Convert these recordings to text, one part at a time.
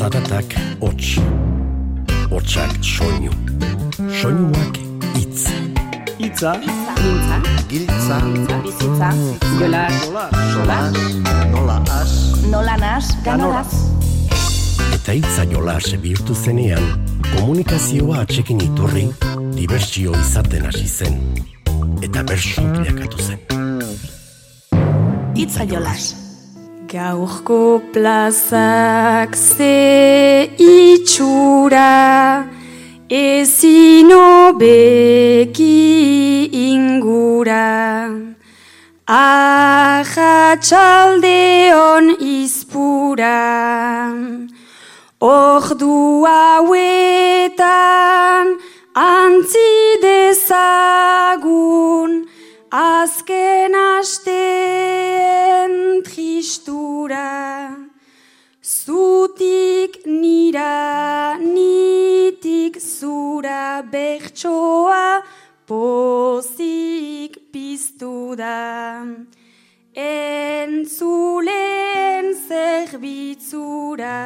Zaratak hots. Hotsak soinu. Soinuak hitz. Itza, Mintza, Giltza, bizitza, jolas, solas, nola as, nola nas, ganoraz. Eta hitza jolas bihurtu zenean, komunikazioa atxekin iturri, dibertsio izaten hasi zen. Eta bersu bilakatu zen. Itza jolas. Gaurko plazak ze itxura, ezin hobeki ingura. Ahatsaldeon izpura, ordu hauetan antzi dezagun, azken tristura. Zutik nira, nitik zura bertsoa pozik piztu da. Entzulen zerbitzura.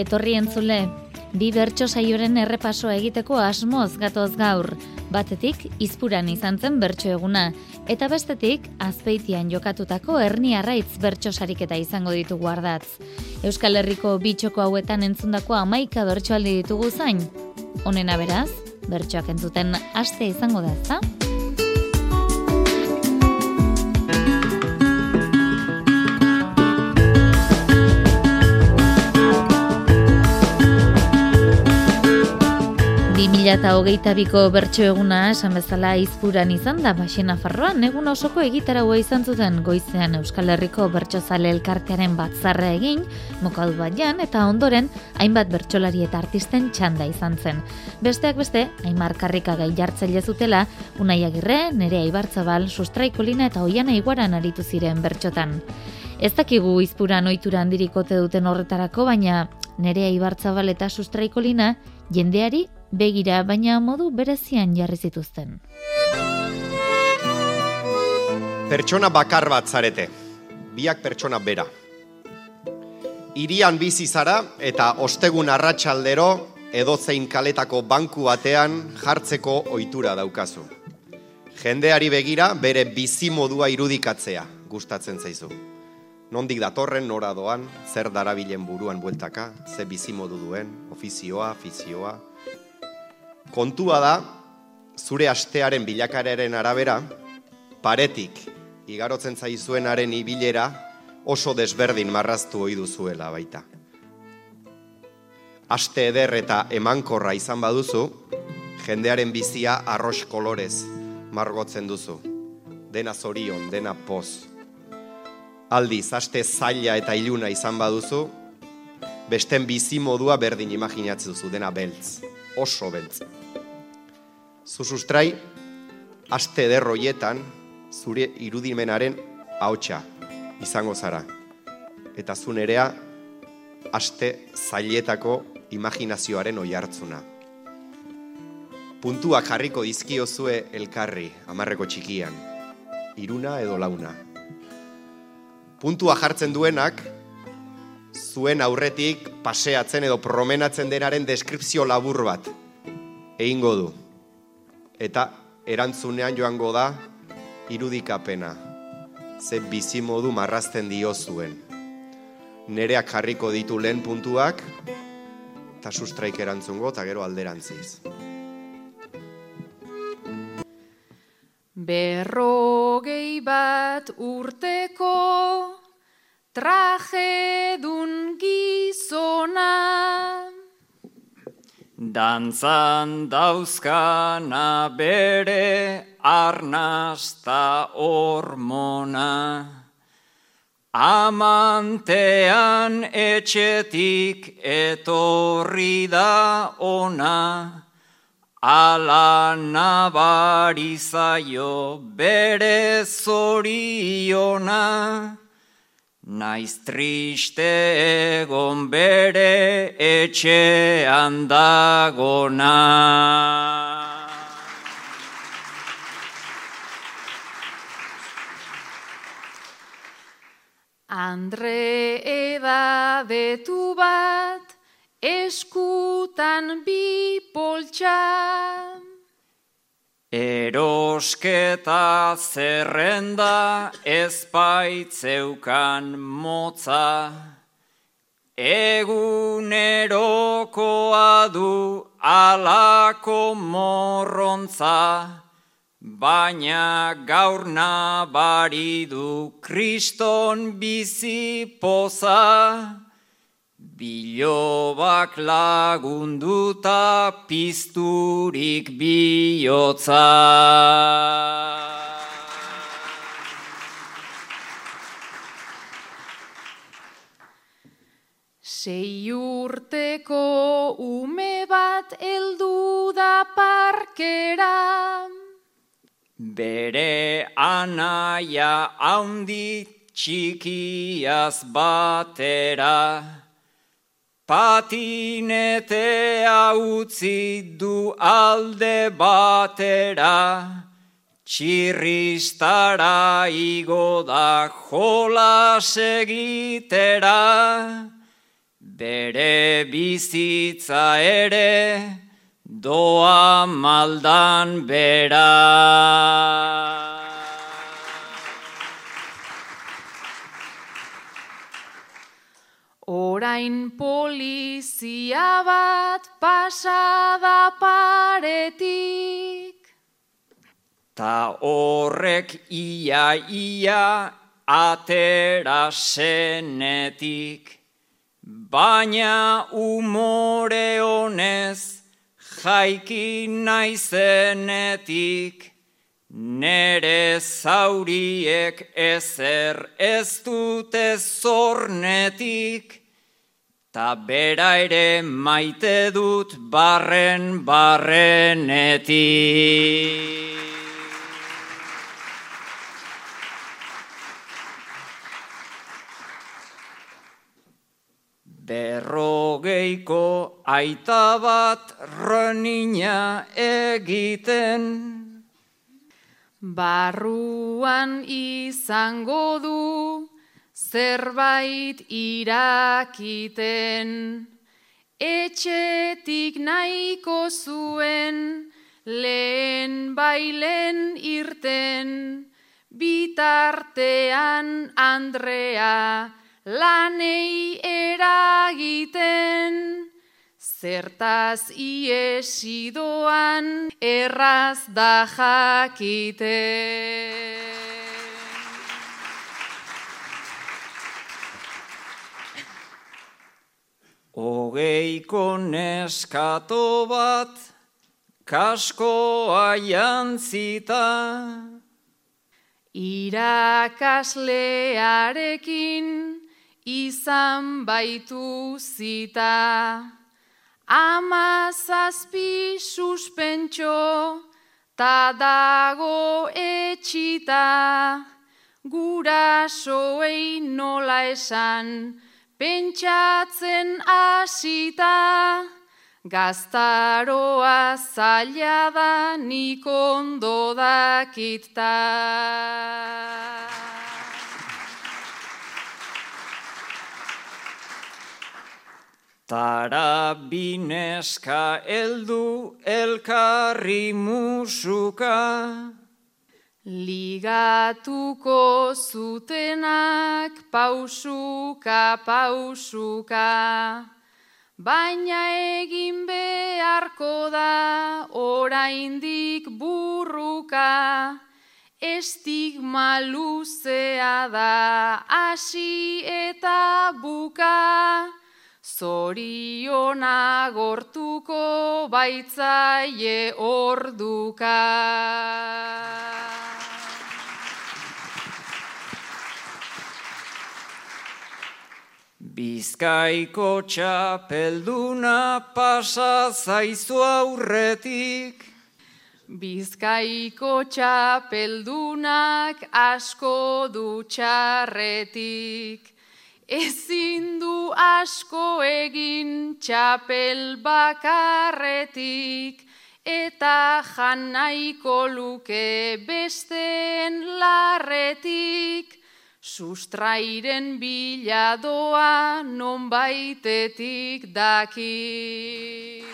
etorri entzule. Bi bertso saioren errepasoa egiteko asmoz gatoz gaur. Batetik, izpuran izan zen bertso eguna. Eta bestetik, azpeitian jokatutako erni arraitz bertso sariketa izango ditugu ardatz. Euskal Herriko bitxoko hauetan entzundako amaika bertsoaldi ditugu zain. Honena beraz, bertsoak entzuten aste izango da, za? 2008ko bertso eguna esan bezala izpuran izan da Baxena Farroan egun osoko egitaraua izan zuten goizean Euskal Herriko bertsozale elkartearen batzarra egin, mokadu baian eta ondoren hainbat bertsolari eta artisten txanda izan zen. Besteak beste, Aimar Karrika gai jartzaile zutela, Unai Agirre, Nerea Ibartzabal, Sustraikolina eta Oiana Iguaran aritu ziren bertsotan. Ez dakigu izpuran ohitura handirikote duten horretarako, baina Nerea Ibartzabal eta Sustraikolina jendeari begira baina modu berezian jarri zituzten. Pertsona bakar bat zarete, biak pertsona bera. Irian bizi zara eta ostegun arratsaldero edozein kaletako banku batean jartzeko ohitura daukazu. Jendeari begira bere bizi modua irudikatzea gustatzen zaizu. Nondik datorren nora doan, zer darabilen buruan bueltaka, ze bizi modu duen, ofizioa, afizioa, Kontua da, zure astearen bilakararen arabera, paretik igarotzen zaizuenaren ibilera oso desberdin marraztu ohi duzuela baita. Aste eder eta emankorra izan baduzu, jendearen bizia arroz kolorez margotzen duzu. Dena zorion, dena poz. Aldiz, aste zaila eta iluna izan baduzu, besten bizi modua berdin imaginatzen duzu, dena beltz, oso beltz. Zu sustrai, aste derroietan, zure irudimenaren ahotsa izango zara. Eta zu nerea, aste zailetako imaginazioaren oihartzuna. Puntuak jarriko dizkiozue elkarri, amarreko txikian, iruna edo launa. Puntua jartzen duenak, zuen aurretik paseatzen edo promenatzen denaren deskripzio labur bat egingo du eta erantzunean joango da irudikapena. Ze bizimodu marrazten dio zuen. Nereak jarriko ditu lehen puntuak, eta sustraik erantzungo, eta gero alderantziz. Berrogei bat urteko trajedun gizona Dantzan dauzkana bere arnasta hormona. Amantean etxetik etorri da ona. Ala nabarizaio bere zoriona. Naiz triste egon bere etxean dagona. Andre edadetu bat eskutan bi poltsa. Erosketa zerrenda ezpaitzeukan motza, egunerokoa du alako morrontza, baina gaur nabari du kriston bizi poza. Bilobak lagunduta pizturik bihotza. Sei urteko ume bat heldu da parkera. Bere anaia haundi txikiaz batera. Patinetea utzi du alde batera, txirristara igo da jola segitera, bere bizitza ere doa maldan bera. Orain polizia bat pasada paretik. Ta horrek ia ia atera senetik. Baina umore honez jaiki naizenetik. Nere zauriek ezer ez dute zornetik, ta bera ere maite dut barren barrenetik. Berrogeiko aita bat renina egiten, Barruan izango du zerbait irakiten, etxetik nahiko zuen lehen bailen irten, bitartean Andrea lanei eragiten. Zertaz iesidoan erraz da jakite. Ogeiko neskato bat kaskoa jantzita. Irakaslearekin izan baitu zita. Ama zazpi suspentxo, ta dago etxita, gurasoei nola esan, pentsatzen hasita, gaztaroa zaila da nik ondo dakita. Tara bineska eldu elkarri musuka. Ligatuko zutenak pausuka pausuka. Baina egin beharko da oraindik burruka. Estigma luzea da hasi eta buka. Zoriona gortuko baitzaie orduka. Bizkaiko txapelduna pasa zaizu aurretik. Bizkaiko txapeldunak asko du txarretik. Ezin du asko egin txapel bakarretik, eta jan nahiko luke besteen larretik, sustrairen biladoa non baitetik daki.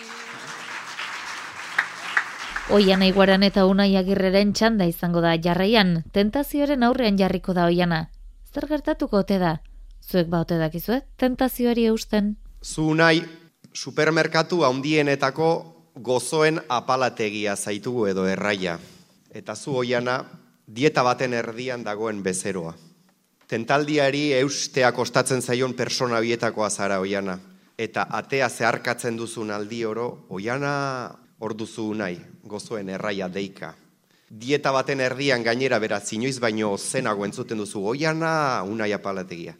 Oiana iguaran eta unai agirreren txanda izango da jarraian, tentazioaren aurrean jarriko da oiana. Zer gertatuko ote da? Zuek ba ote dakizue, tentazioari eusten. Zu nahi, supermerkatu handienetako gozoen apalategia zaitugu edo erraia. Eta zu oiana, dieta baten erdian dagoen bezeroa. Tentaldiari eustea kostatzen zaion persona bietakoa zara oiana. Eta atea zeharkatzen duzun aldi oro, oiana orduzu nahi, gozoen erraia deika. Dieta baten erdian gainera beraz, inoiz baino zenago entzuten duzu, oiana unai apalategia.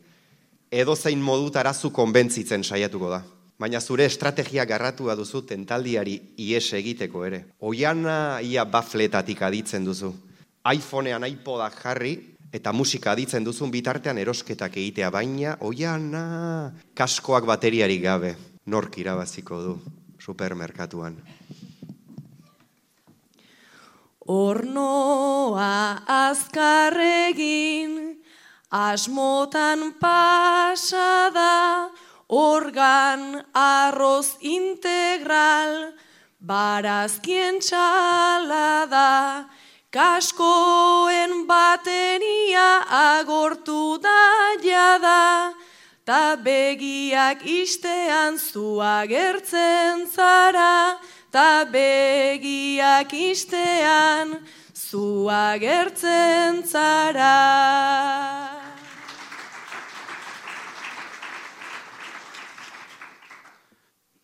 Edo zein modutara zu konbentzitzen saiatuko da. Baina zure estrategia garratua duzu tentaldiari ies egiteko ere. Oiana ia bafletatik aditzen duzu. iPhonean iPodak jarri eta musika aditzen duzun bitartean erosketak egitea baina oiana kaskoak bateriari gabe nork irabaziko du supermerkatuan. Ornoa azkarregin, asmotan pasada, organ arroz integral, barazkien txalada, kaskoen bateria agortu da jada, ta begiak istean zua gertzen zara, ta begiak istean zu agertzen zara.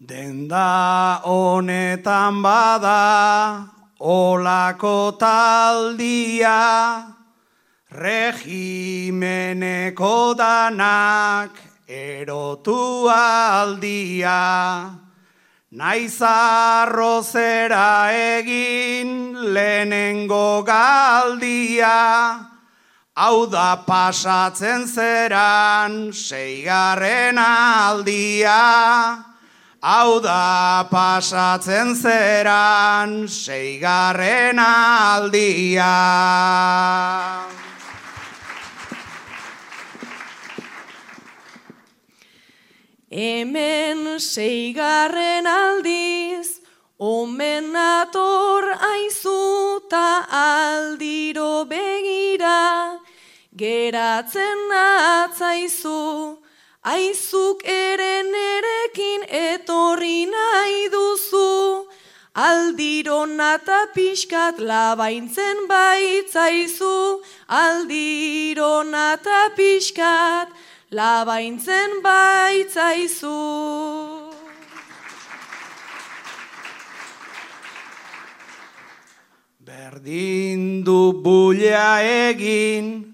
Denda honetan bada olako taldia, regimeneko danak erotu aldia. Naiz arrozera egin lehenengo galdia, hau da pasatzen zeran seigarren aldia, hau da pasatzen zeran seigarren aldia. Hemen seigarren aldiz, omen ator aizu ta aldiro begira, geratzen atzaizu, aizuk ere nerekin etorri nahi duzu, aldiro nata pixkat labaintzen baitzaizu, aldiro nata pixkat, labaintzen baitzaizu. Berdin du bulia egin,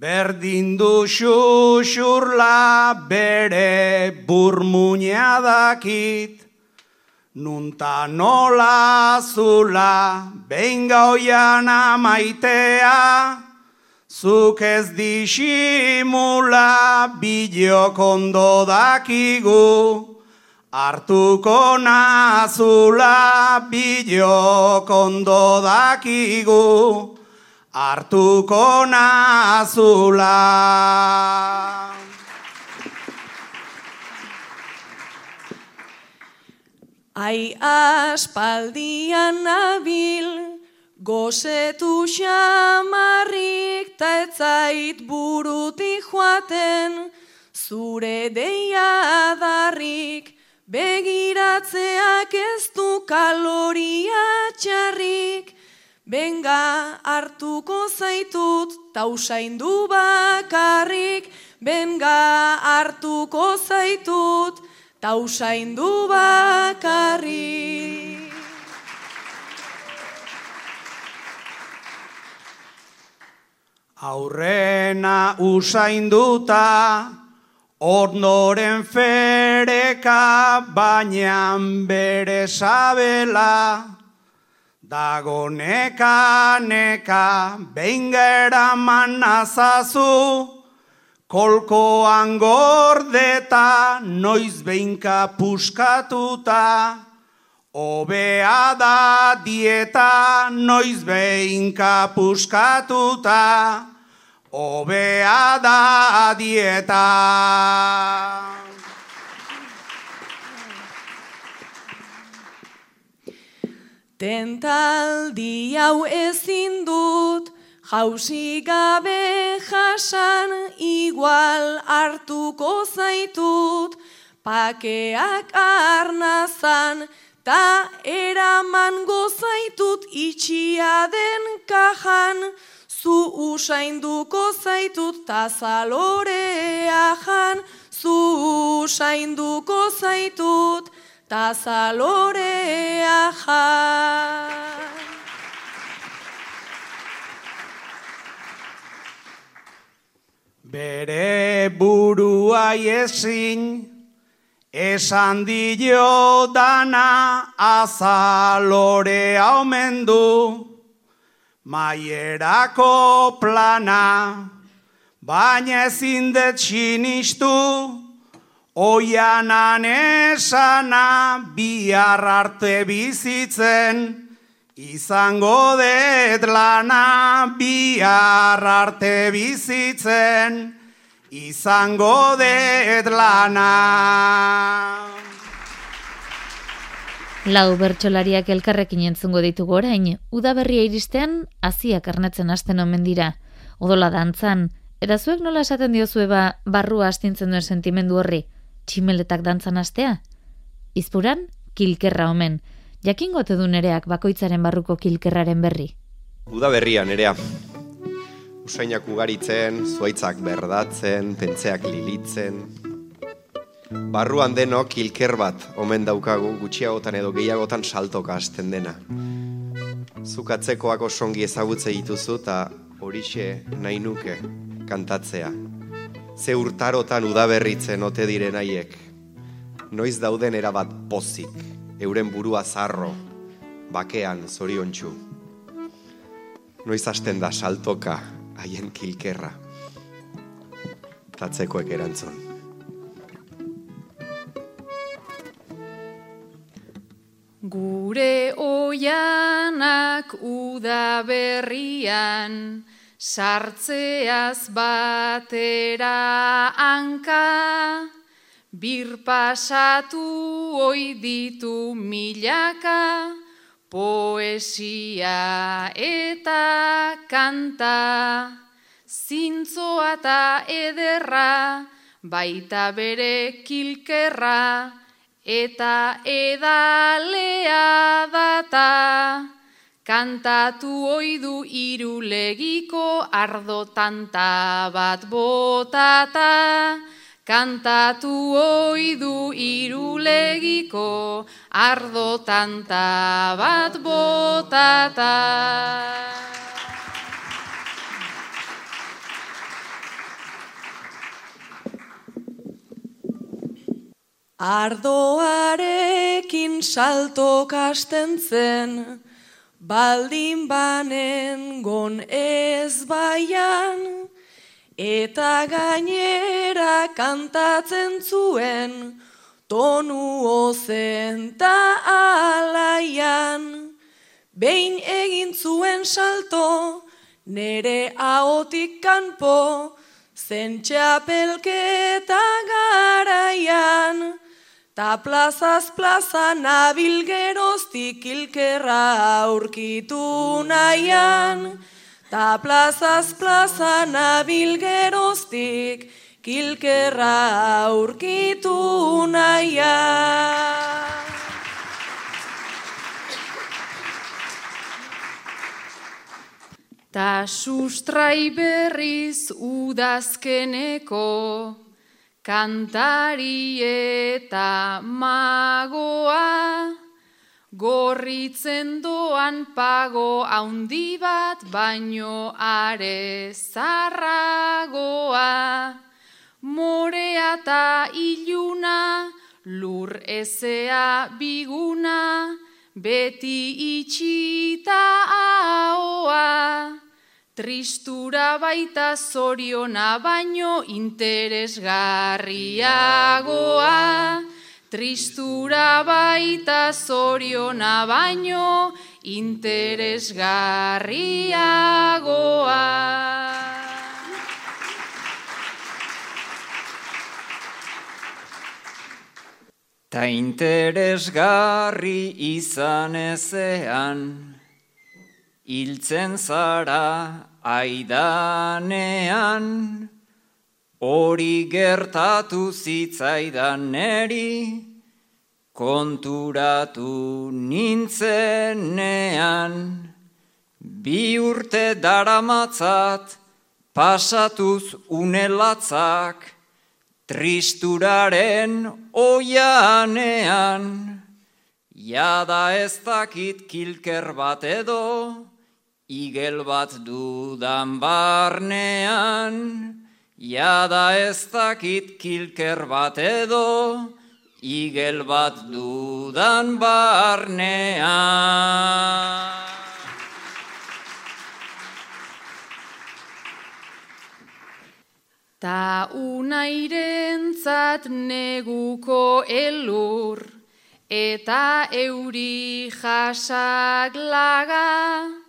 berdin du xuxurla bere burmuña dakit, nunta nola zula, behin gauian amaitea, Zuk ez disimula bideo kondo dakigu, hartuko nazula bideo kondo dakigu, hartuko nazula. Ai aspaldian nabil, Gozetu xamarrik ta etzait buruti joaten, zure deia adarrik, begiratzeak ez du kaloria txarrik, benga hartuko zaitut tausaindu bakarrik, benga hartuko zaitut tausaindu bakarrik. Aurrena usainduta, ondoren fereka, baina bere sabela, Dago neka, neka, behin gera manazazu, kolkoan gordeta, noiz behinka puskatuta, Obea da dieta, noiz behinka puskatuta, Obea da dieta. Tentaldi hau ezin dut, jausi gabe jasan, igual hartuko zaitut, pakeak arnazan, ta eraman gozaitut itxia den kajan, zu usainduko zaitut ta zalorea jan, zu usainduko zaitut ta zalorea jan. Bere burua ezin, esan dio dana azalore aumendu, maierako plana, baina ezin dut sinistu, oianan esana bihar arte bizitzen, Izango dut lana bihar arte bizitzen, izango dut lana. Lau bertsolariak elkarrekin entzungo ditugu orain, udaberria iristean haziak arnetzen hasten omen dira. Odola dantzan, eta zuek nola esaten diozue ba barrua astintzen duen sentimendu horri, tximeletak dantzan hastea? Izpuran, kilkerra omen, jakingo du nereak bakoitzaren barruko kilkerraren berri. Uda berria nerea. Usainak ugaritzen, zuaitzak berdatzen, pentzeak lilitzen. Barruan denok kilker bat omen daukagu gutxiagotan edo gehiagotan saltoka hasten dena. Zukatzekoak osongi ezagutze dituzu eta horixe nahi nuke kantatzea. Ze urtarotan udaberritzen ote diren haiek. Noiz dauden erabat pozik, euren burua zarro, bakean zoriontsu. Noiz hasten da saltoka haien kilkerra. Tatzekoek erantzun. Gure oianak uda berrian, sartzeaz batera hanka, bir pasatu oi ditu milaka, poesia eta kanta, zintzoa eta ederra, baita bere kilkerra, eta edalea data, kantatu oidu irulegiko ardo tanta bat botata, kantatu oidu irulegiko ardo tanta bat botata. Ardoarekin salto kasten zen, baldin banen gon ez baian, eta gainera kantatzen zuen, tonu ozen ta alaian. Behin egin zuen salto, nere ahotik kanpo, zen txapelketa garaian. Ta plazaz plaza nabil geroztik ilkerra aurkitu nahian. Ta plazaz plaza nabil geroztik kilkerra aurkitu nahian. Ta sustrai berriz udazkeneko, kantari eta magoa, gorritzen doan pago haundi bat, baino are zarragoa, morea eta iluna, lur ezea biguna, beti itxita ahoa. Tristura baita zoriona baino interesgarriagoa. Tristura baita zoriona baino interesgarriagoa. Ta interesgarri izan ezean, hiltzen zara aidanean, hori gertatu zitzaidan neri, konturatu nintzenean, bi urte daramatzat, pasatuz unelatzak, Tristuraren oianean, jada ez dakit kilker bat edo, igel bat dudan barnean, jada ez dakit kilker bat edo, igel bat dudan barnean. Ta unairentzat neguko elur, eta euri jasak laga,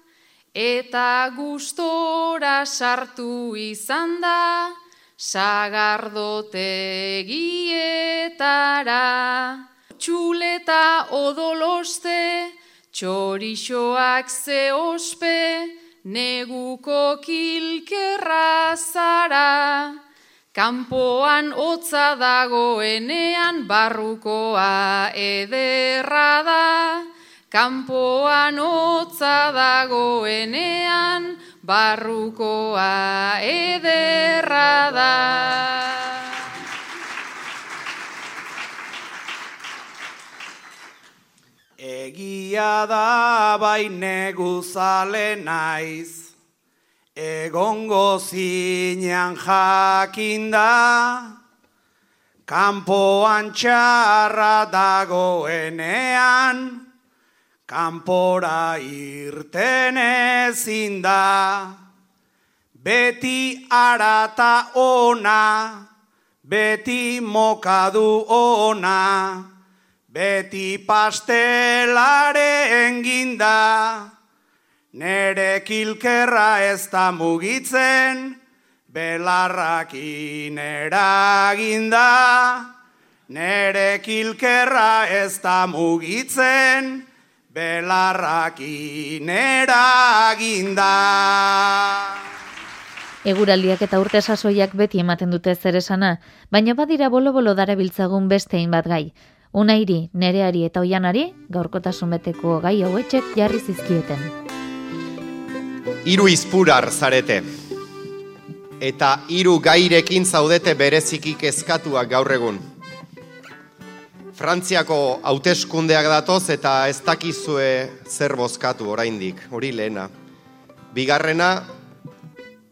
eta gustora sartu izan da, sagardotegietara. Txuleta odoloste, txorixoak ze ospe, neguko kilkerra zara, kanpoan hotza dagoenean barrukoa ederra da, kanpoan hotza dagoenean barrukoa ederra da. Egia da bai neguzale naiz, egongo zinean jakinda, kanpoan txarra dagoenean, kanpora irten ezin da. Beti arata ona, beti mokadu ona, Beti pastelare enginda, nere kilkerra ez da mugitzen, belarrakin eraginda. Nere kilkerra ez da mugitzen, belarrakin eraginda. Eguraldiak eta urte sasoiak beti ematen dute zer esana, baina badira bolo-bolo darabiltzagun beste bat gai. Unairi, nereari eta oianari, gaurkotasun beteko gai hauetxek jarri zizkieten. Hiru izpurar zarete. Eta hiru gairekin zaudete bereziki kezkatuak gaur egun. Frantziako hauteskundeak datoz eta ez dakizue zer bozkatu oraindik, hori lehena. Bigarrena,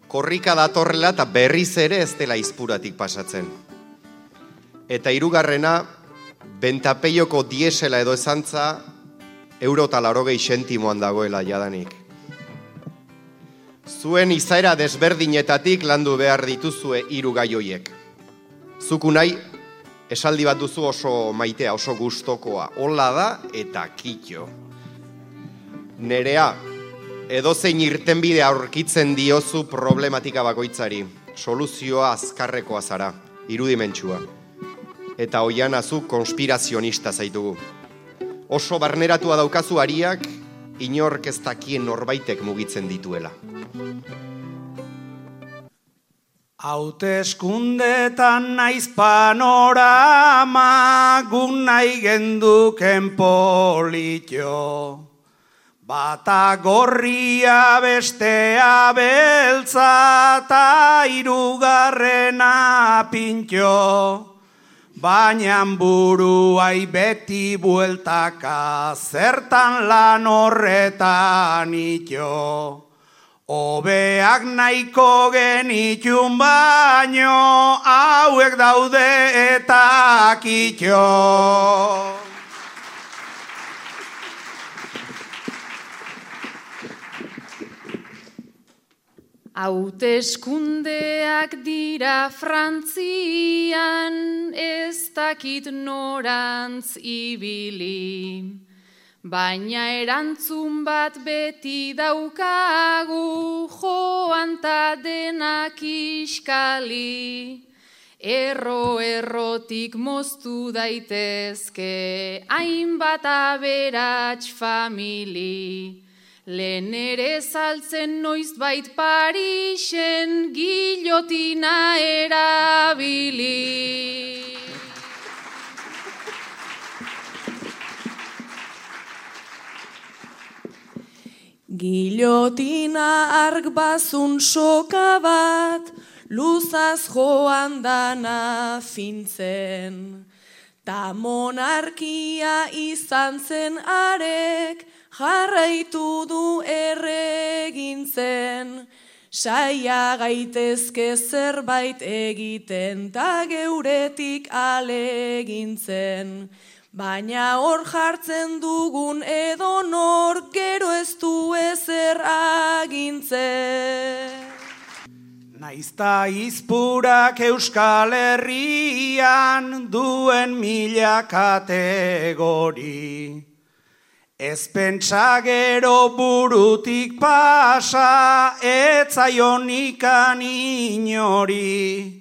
korrika datorrela eta berriz ere ez dela izpuratik pasatzen. Eta hirugarrena, bentapeioko diesela edo esantza, euro eta larogei sentimoan dagoela jadanik. Zuen izaera desberdinetatik landu behar dituzue hiru gai hoiek. Zuku nahi, esaldi bat duzu oso maitea, oso gustokoa. Hola da eta kitxo. Nerea, edozein irtenbide aurkitzen diozu problematika bakoitzari. Soluzioa azkarrekoa zara, irudimentsua. Eta hoian azu konspirazionista zaitugu. Oso barneratua daukazu ariak, inork ez dakien norbaitek mugitzen dituela. Hauteskundetan naiz panorama gun nahi genduken politxo. Bata gorria bestea beltza eta irugarrena pintxo. Baina buruai beti bueltaka zertan lan horretan itxo. Obeak nahiko genitun baino, hauek daude eta kitxo. Hauteskundeak dira Frantzian, ez dakit norantz ibili. Baina erantzun bat beti daukagu joan ta denak iskali. Erro errotik moztu daitezke hainbat aberats famili. Lehen ere saltzen noiz bait Parisen gilotina erabili. Gilotina arg bazun soka bat, luzaz joan dana fintzen. Ta monarkia izan zen arek, jarraitu du erregintzen. Saia gaitezke zerbait egiten, ta geuretik alegintzen. Baina hor jartzen dugun edo nor gero ez du ezer agintzen. Naizta izpurak euskal herrian duen mila kategori. Ez pentsa gero burutik pasa, etzaionikan inori.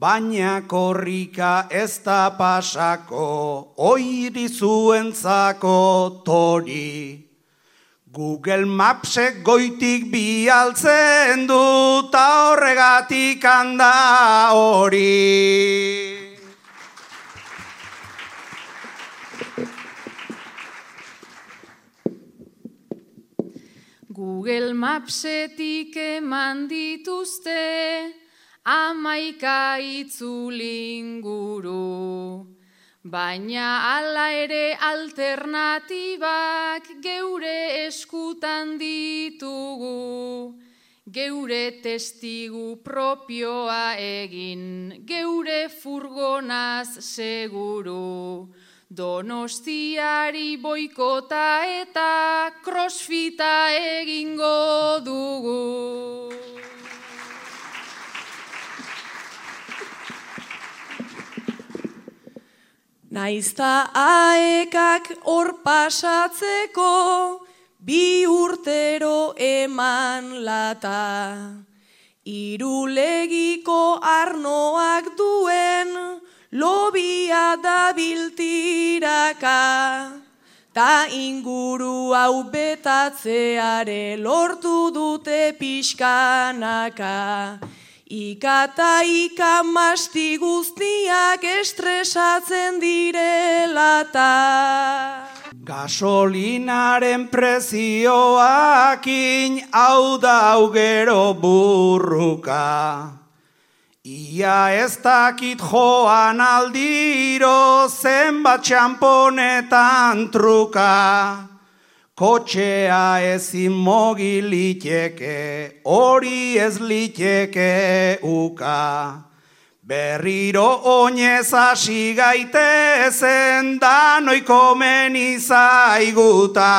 Baina korrika ez da pasako, oiri zuentzako tori. Google Mapsek goitik bialtzen du, ta horregatik handa hori. Google Mapsetik eman dituzte, amaika itzulinguru. Baina hala ere alternatibak geure eskutan ditugu. Geure testigu propioa egin, geure furgonaz seguru. Donostiari boikota eta crossfita egingo dugu. Naizta aekak hor pasatzeko, bi urtero eman lata. Irulegiko arnoak duen, lobia da biltiraka. Ta inguru hau betatzeare lortu dute pixkanaka. Ikata ika masti guztiak estresatzen direlata. Gasolinaren prezioakin hau da gero burruka. Ia ez dakit joan aldiro zenbat txamponetan truka. Kotxea ezin mogiliteke, hori ez liteke uka. Berriro oinez hasi gaitezen danoi komen izaiguta.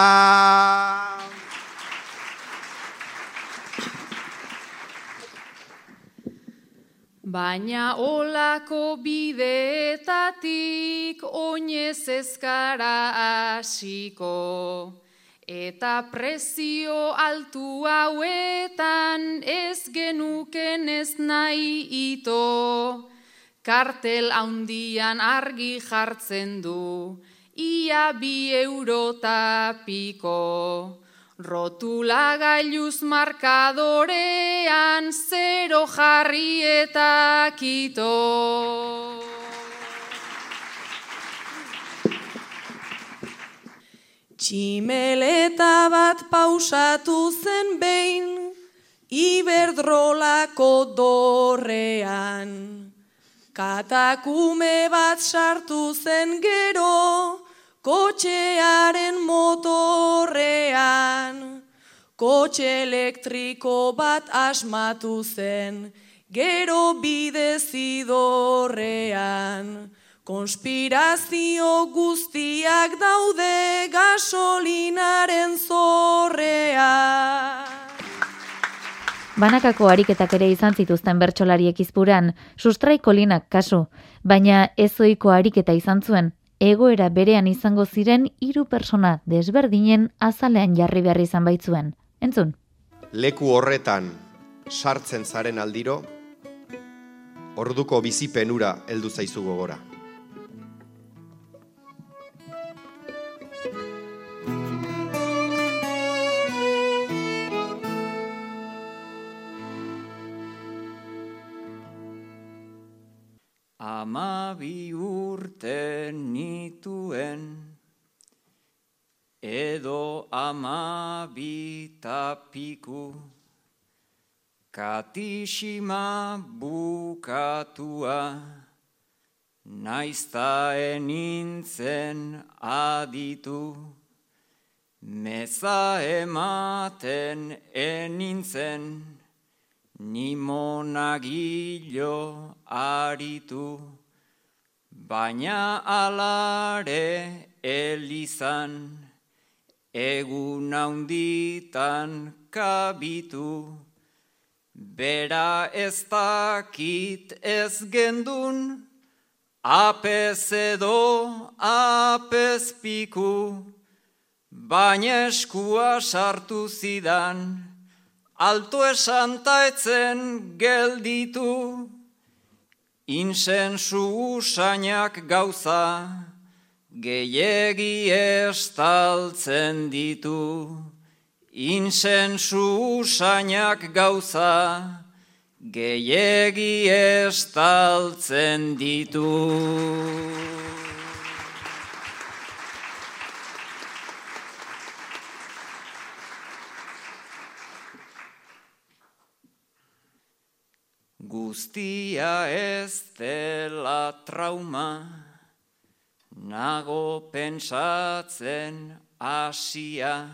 Baina olako bideetatik oinez ezkara hasiko. Eta prezio altu hauetan ez genuken ez nahi ito. Kartel haundian argi jartzen du, ia bi eurota piko. Rotula gailuz markadorean zero jarri eta kito. Tximeleta bat pausatu zen behin, iberdrolako dorrean. Katakume bat sartu zen gero, kotxearen motorrean. Kotxe elektriko bat asmatu zen, gero bidezidorrean. Konspirazio guztiak daude gasolinaren zorrea. Banakako ariketak ere izan zituzten bertsolariek izpuran, sustrai kolinak kasu, baina ez ohiko ariketa izan zuen, egoera berean izango ziren hiru persona desberdinen azalean jarri behar izan baitzuen. Entzun? Leku horretan sartzen zaren aldiro, orduko bizipenura heldu zaizu gogora. Amabi urte nituen, edo amabi tapiku, katixima bukatua, naizta enintzen aditu, meza ematen enintzen, ni monagilo aritu, baina alare elizan, egun haunditan kabitu, bera ez dakit ez gendun, apez edo apez piku, baina eskua sartu zidan, alto esan taetzen gelditu, insensu usainak gauza, gehiegi estaltzen ditu. Insensu usainak gauza, gehiegi estaltzen ditu. Guztia ez dela trauma, nago pentsatzen asia,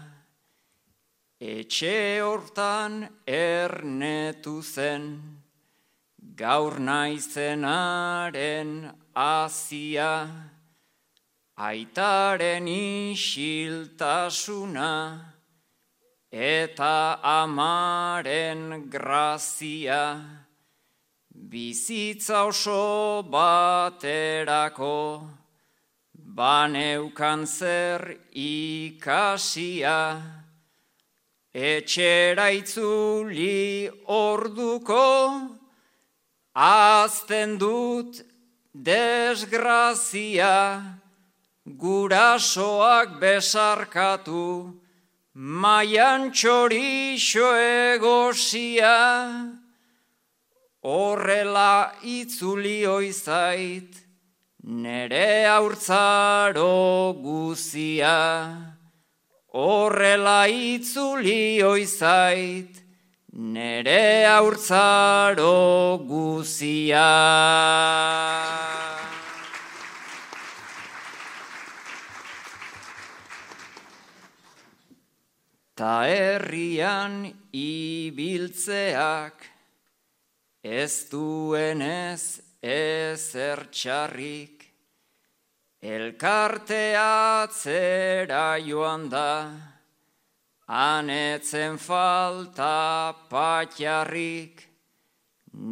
etxe hortan ernetu zen, gaur naizenaren azia, aitaren isiltasuna, eta amaren grazia, Bizitza oso baterako, baneukan zer ikasia, etxera itzuli orduko, azten dut desgrazia, gurasoak besarkatu, maian txorixo egosia, Horrela itzuli oizait, nere aurtzaro guzia. Horrela itzuli oizait, nere aurtzaro guzia. Ta herrian ibiltzeak, ez duenez ezer txarrik, elkarteatzera joan da, anetzen falta patxarrik,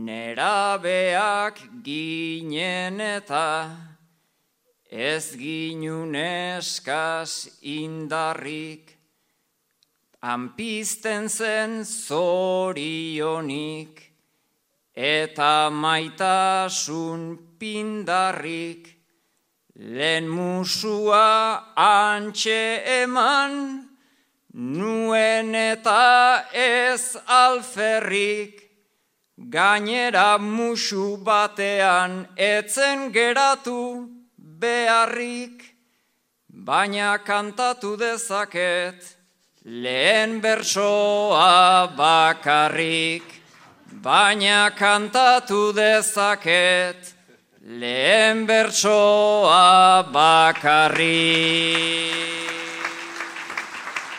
nerabeak ginen eta, ez ginun eskaz indarrik, Anpizten zen zorionik, eta maitasun pindarrik, lehen musua antxe eman, nuen eta ez alferrik, gainera musu batean etzen geratu beharrik, baina kantatu dezaket, lehen bersoa bakarrik baina kantatu dezaket lehen bertsoa bakarri.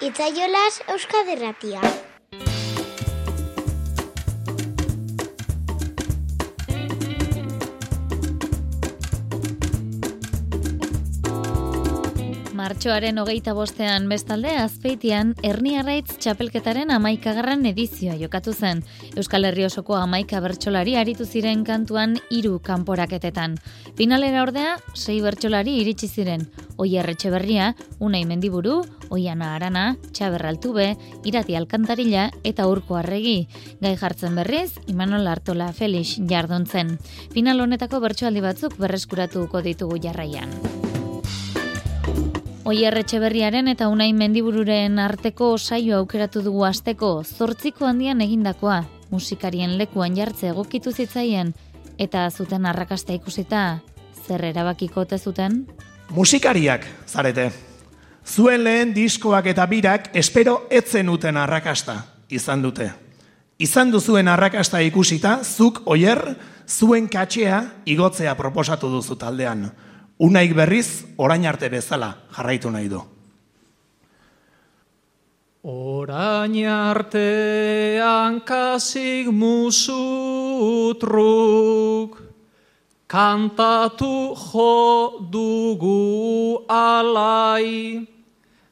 Itzaiolas Euskaderratia. Martxoaren hogeita bostean bestalde azpeitian Erniarraitz txapelketaren amaikagarran edizioa jokatu zen. Euskal Herri osoko amaika bertsolari aritu ziren kantuan hiru kanporaketetan. Finalera ordea, sei bertsolari iritsi ziren. Oier Etxeberria, Unai Mendiburu, Oiana Arana, Txaber Altube, Irati Alkantarila eta Urko Arregi. Gai jartzen berriz, Imanol Artola Felix jarduntzen. Final honetako bertsoaldi batzuk berreskuratuko ditugu jarraian. Oier Etxeberriaren eta Unai Mendibururen arteko saio aukeratu dugu asteko zortziko handian egindakoa, musikarien lekuan jartze egokitu zitzaien, eta zuten arrakasta ikusita, zer erabakiko te zuten? Musikariak, zarete. Zuen lehen diskoak eta birak espero etzen uten arrakasta izan dute. Izan duzuen arrakasta ikusita, zuk oier, zuen katxea igotzea proposatu duzu taldean. Unaik berriz, orain arte bezala jarraitu nahi du. Orain artean kasik musutruk, kantatu jo dugu alai,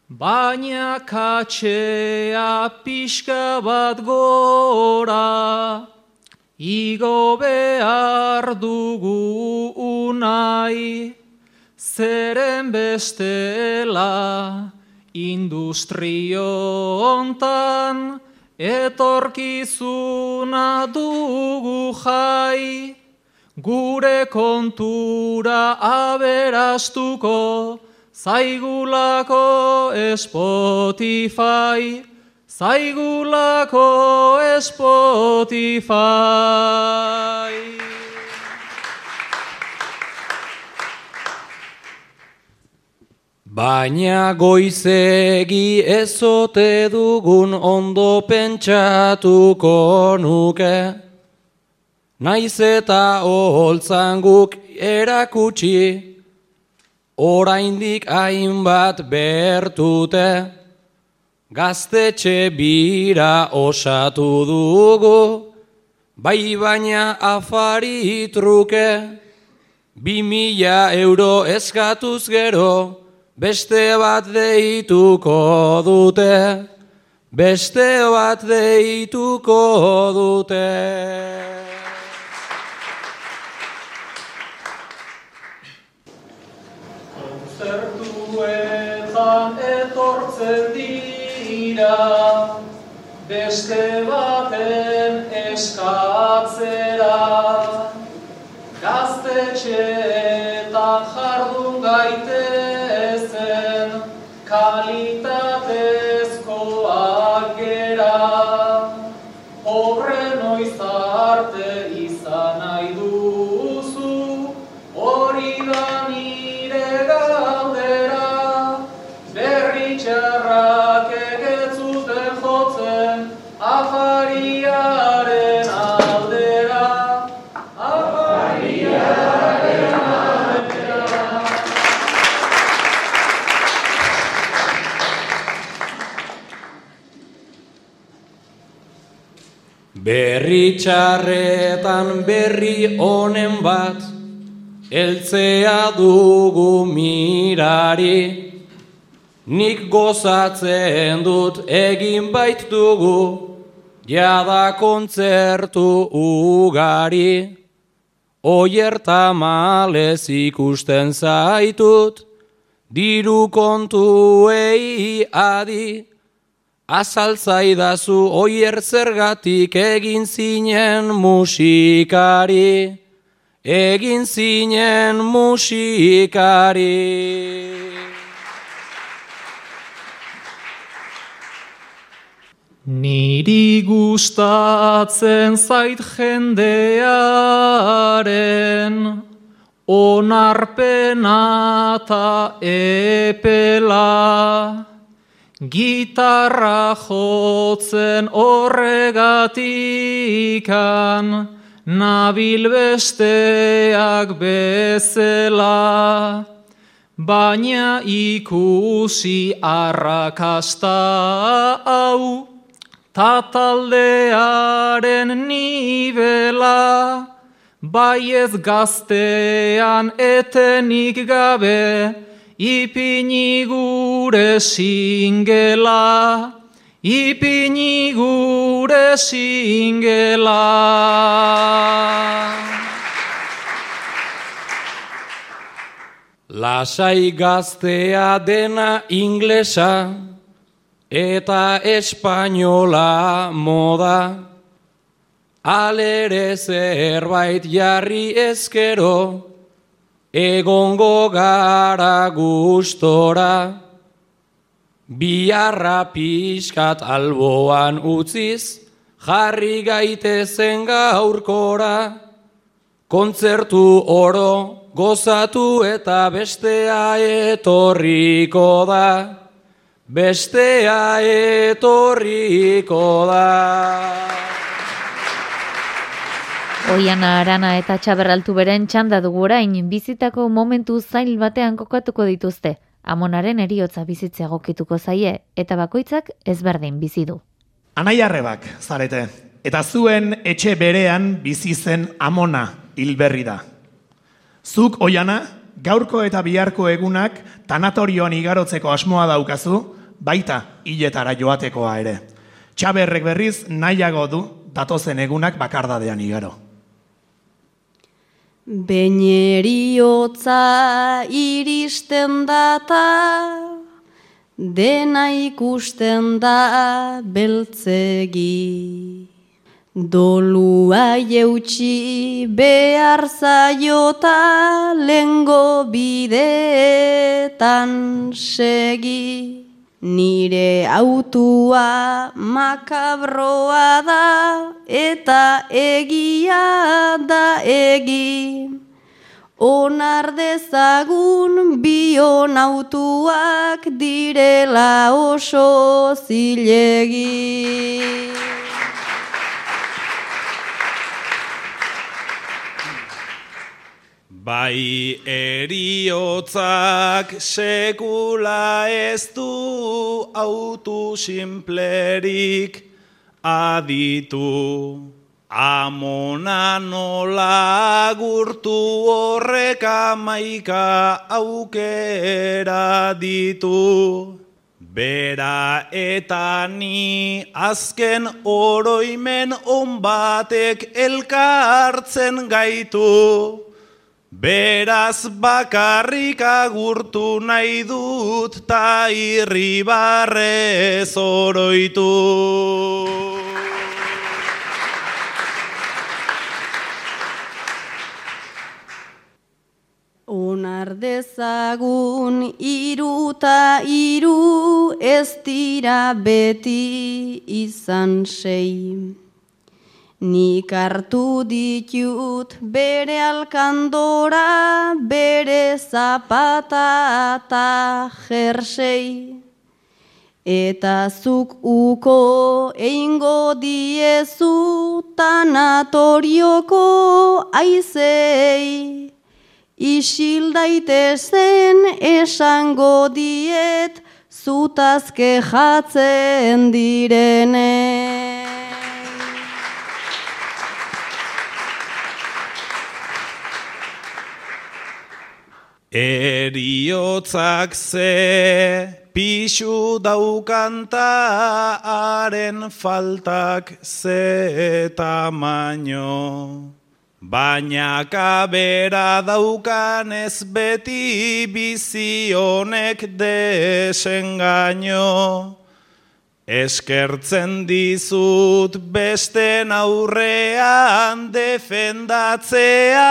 baina katxea pixka bat gora, igo behar dugu unai zeren bestela industrio hontan etorkizuna dugu jai. Gure kontura aberastuko zaigulako Spotify zaigulako Spotify Baina goizegi ezote dugun ondo pentsatuko nuke, naiz eta oholtzan guk erakutsi, oraindik hainbat bertute, gaztetxe bira osatu dugu, bai baina afari truke, bi mila euro eskatuz gero, beste bat deituko dute, beste bat deituko dute. Konzertuetan etortzen dira, beste baten eskatzera, gaztetxeetan jardun gaitezen, kalitatezkoak gera, pobre noiz arte izan nahi duzu, Berri txarretan berri honen bat, eltzea dugu mirari, nik gozatzen dut egin bait dugu, jada kontzertu ugari, oier tamalez ikusten zaitut, diru kontuei adi, Azaltzaidazu oier zergatik egin zinen musikari, egin zinen musikari. Niri gustatzen zait jendearen onarpena ta epela. Gitarra jotzen horregatikan, nabil besteak bezela. Baina ikusi arrakasta hau, ta taldearen nibela, bai ez gaztean etenik gabe, ipini gure zingela, ipini gure zingela. Lasai gaztea dena inglesa eta espainola moda. Alere zerbait jarri ezkero, egongo gara gustora. Biarra pixkat alboan utziz, jarri gaitezen gaurkora. Kontzertu oro gozatu eta bestea etorriko da. Bestea etorriko da. Oiana Arana eta Txaberraltu beren txanda dugu bizitako momentu zail batean kokatuko dituzte. Amonaren eriotza bizitzea gokituko zaie eta bakoitzak ezberdin bizi du. Anaiarrebak, zarete, eta zuen etxe berean bizi zen amona hilberri da. Zuk oiana, gaurko eta biharko egunak tanatorioan igarotzeko asmoa daukazu, baita hiletara joatekoa ere. Txaberrek berriz nahiago du datozen egunak bakardadean igaro. Beñeriotza iristen data, dena ikusten da beltzegi. Dolua jeutxi behar zaiota lengo bideetan segi. Nire autua makabroa da eta egia da egi. Onar dezagun bion autuak direla oso zilegi. Bai eriotzak sekula ez du autu simplerik aditu. Amona nola gurtu horrek amaika aukera ditu. Bera eta ni azken oroimen onbatek elkartzen gaitu. Beraz bakarrik agurtu nahi dut ta irribarrez oroitu. Onar dezagun iruta iru ez dira beti izan sei. Nik hartu ditut bere alkandora, bere zapata eta jersei. Eta zuk uko eingo diezu tanatorioko aizei. Isil daitezen esango diet zutazke jatzen direne. Eriotzak ze pixu daukanta haren faltak ze tamaino. Baina kabera daukan ez beti bizionek desengaino. Eskertzen dizut besten aurrean defendatzea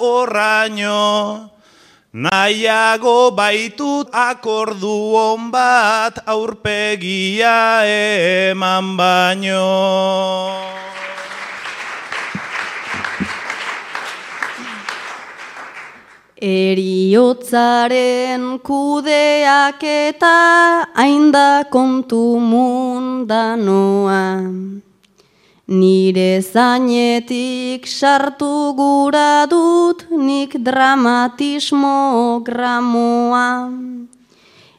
horraino. Nahiago baitut akordu on bat aurpegia eman baino. Eriotzaren kudeak eta ainda kontu mundanoa. Nire zainetik sartu gura dut nik dramatismo gramoa.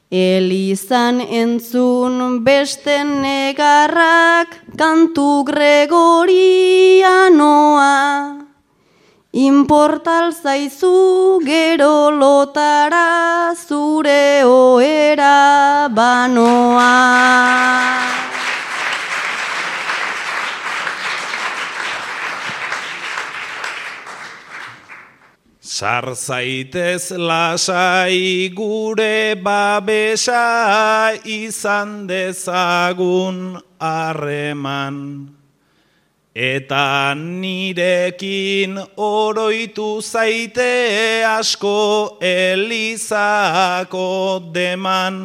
Elizan entzun beste negarrak kantu gregorianoa. Inportal zaizu gero lotara zure oera banoa. Sar zaitez lasai gure babesa izan dezagun harreman. Eta nirekin oroitu zaite asko elizako deman.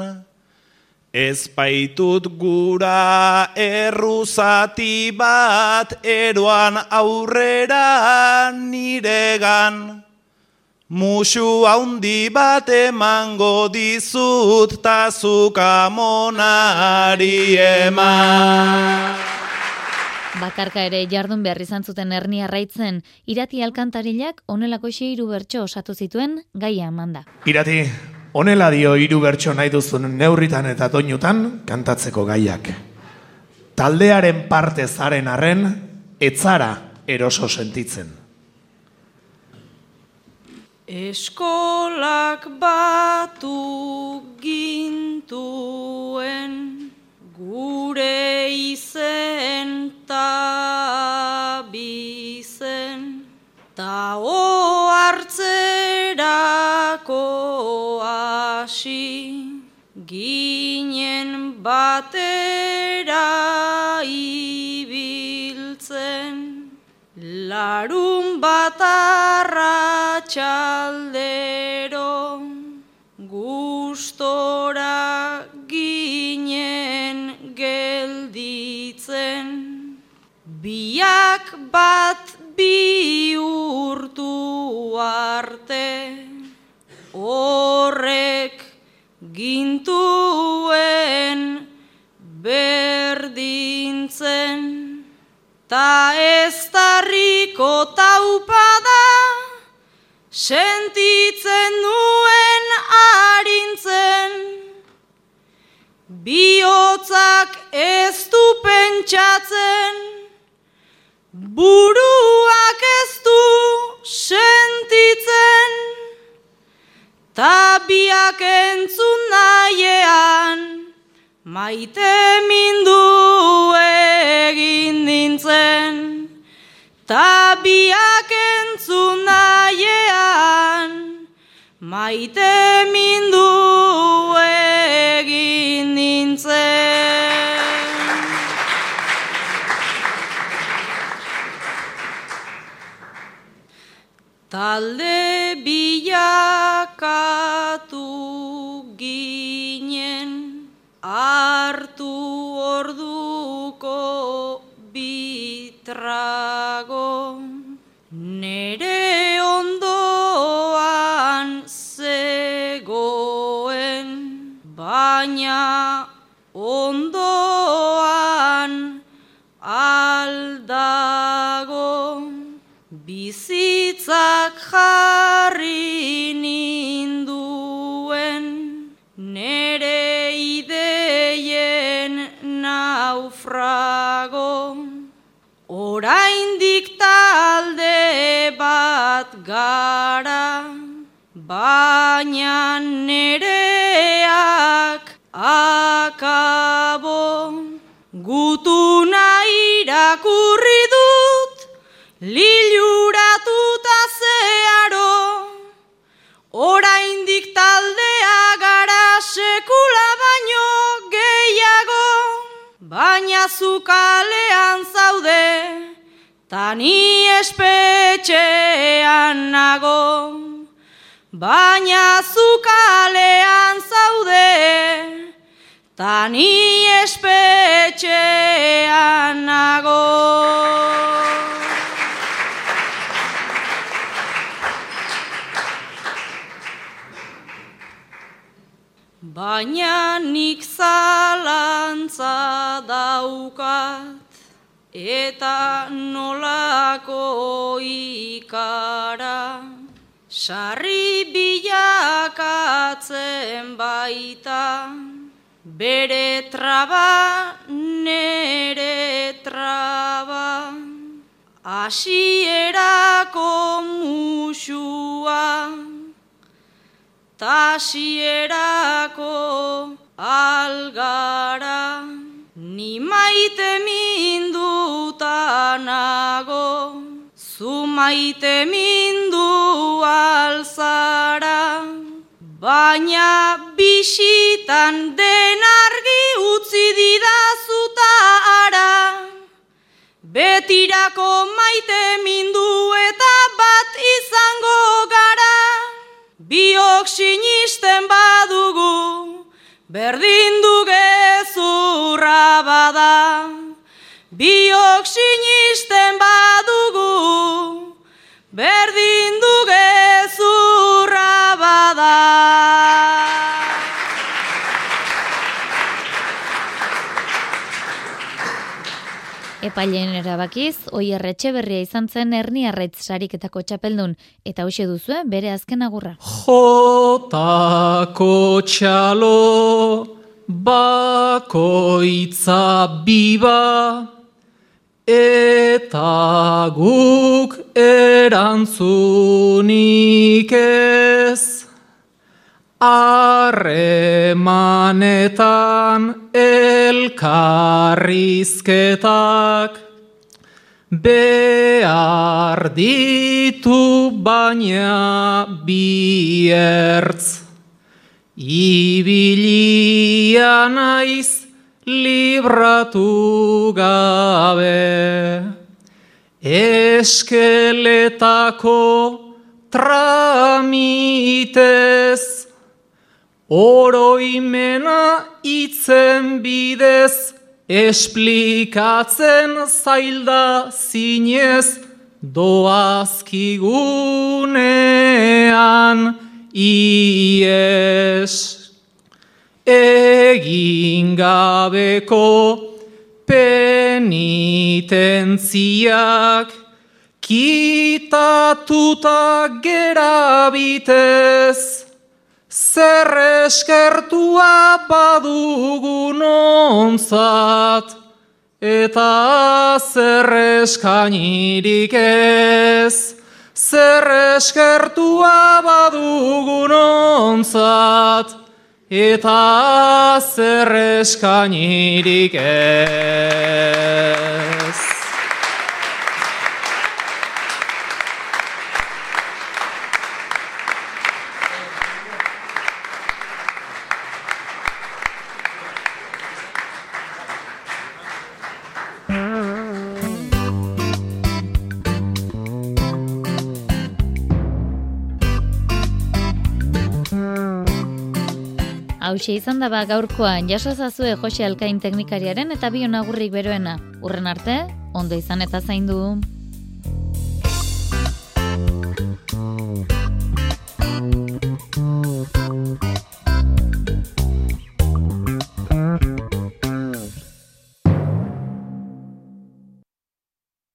Ez baitut gura erruzati bat eroan aurrera niregan. Musu haundi bat emango dizut tazuka monari eman. Bakarka ere jardun behar izan zuten hernia raitzen, irati alkantarilak onelako hiru bertso osatu zituen gaia amanda. Irati, honela dio hiru bertso nahi duzun neurritan eta doinutan kantatzeko gaiak. Taldearen parte zaren arren, etzara eroso sentitzen. Eskolak batu gintuen gure izen ta bizen. Ta oartzerako hasi ginen batera larun batarra txaldero gustora ginen gelditzen. Biak bat sentitzen nuen arintzen. Bihotzak ez du pentsatzen. Buruak ez du sentitzen. Tabiak entzun nahiean maite mindu egin nintzen tabiak entzun nahiean maite mindu egin nintzen. Talde bilakatu ginen ondoan aldago bizitzak jarri ninduen. Nere ideien naufrago oraindik talde bat gara baina nereak akabo gutuna irakurri dut liluratuta zearo oraindik taldea gara sekula baino gehiago baina zukalean zaude tani espetxean nago. Baina zukalean zaude tani espetxean nago. Baina nik zalantza daukat eta nolako ikara. Sarri bilakatzen baita bere traba nere traba. Asierako musua, tasierako algara, ni maite mindutanago, zu maite mindu alzara, baina bisitan den argi utzi didazuta ara, Betirako maite mindu eta bat izango gara, biok sinisten badugu, berdin du gezurra bada. Biok sinisten badugu, Epaileen erabakiz, Oier Etxeberria izan zen Herniarretz sariketako txapeldun eta hoxe duzue bere azken agurra. Jotako txalo bakoitza biba eta guk erantzunik ez. Harremanetan elkarrizketak behar ditu baina biertz. Ibilia naiz libratu gabe, eskeletako tramitez, Oroimena itzen bidez, esplikatzen zailda zinez, doazkigunean ies. Egin gabeko penitentziak, kitatuta gerabitez, Zer eskertua badugun onzat, eta zer eskainirik ez. Zer eskertua badugun onzat, eta zer eskainirik ez. Hauxe izan da ba gaurkoan jaso zazue Jose Alkain teknikariaren eta bion agurrik beroena. Urren arte, ondo izan eta zaindu.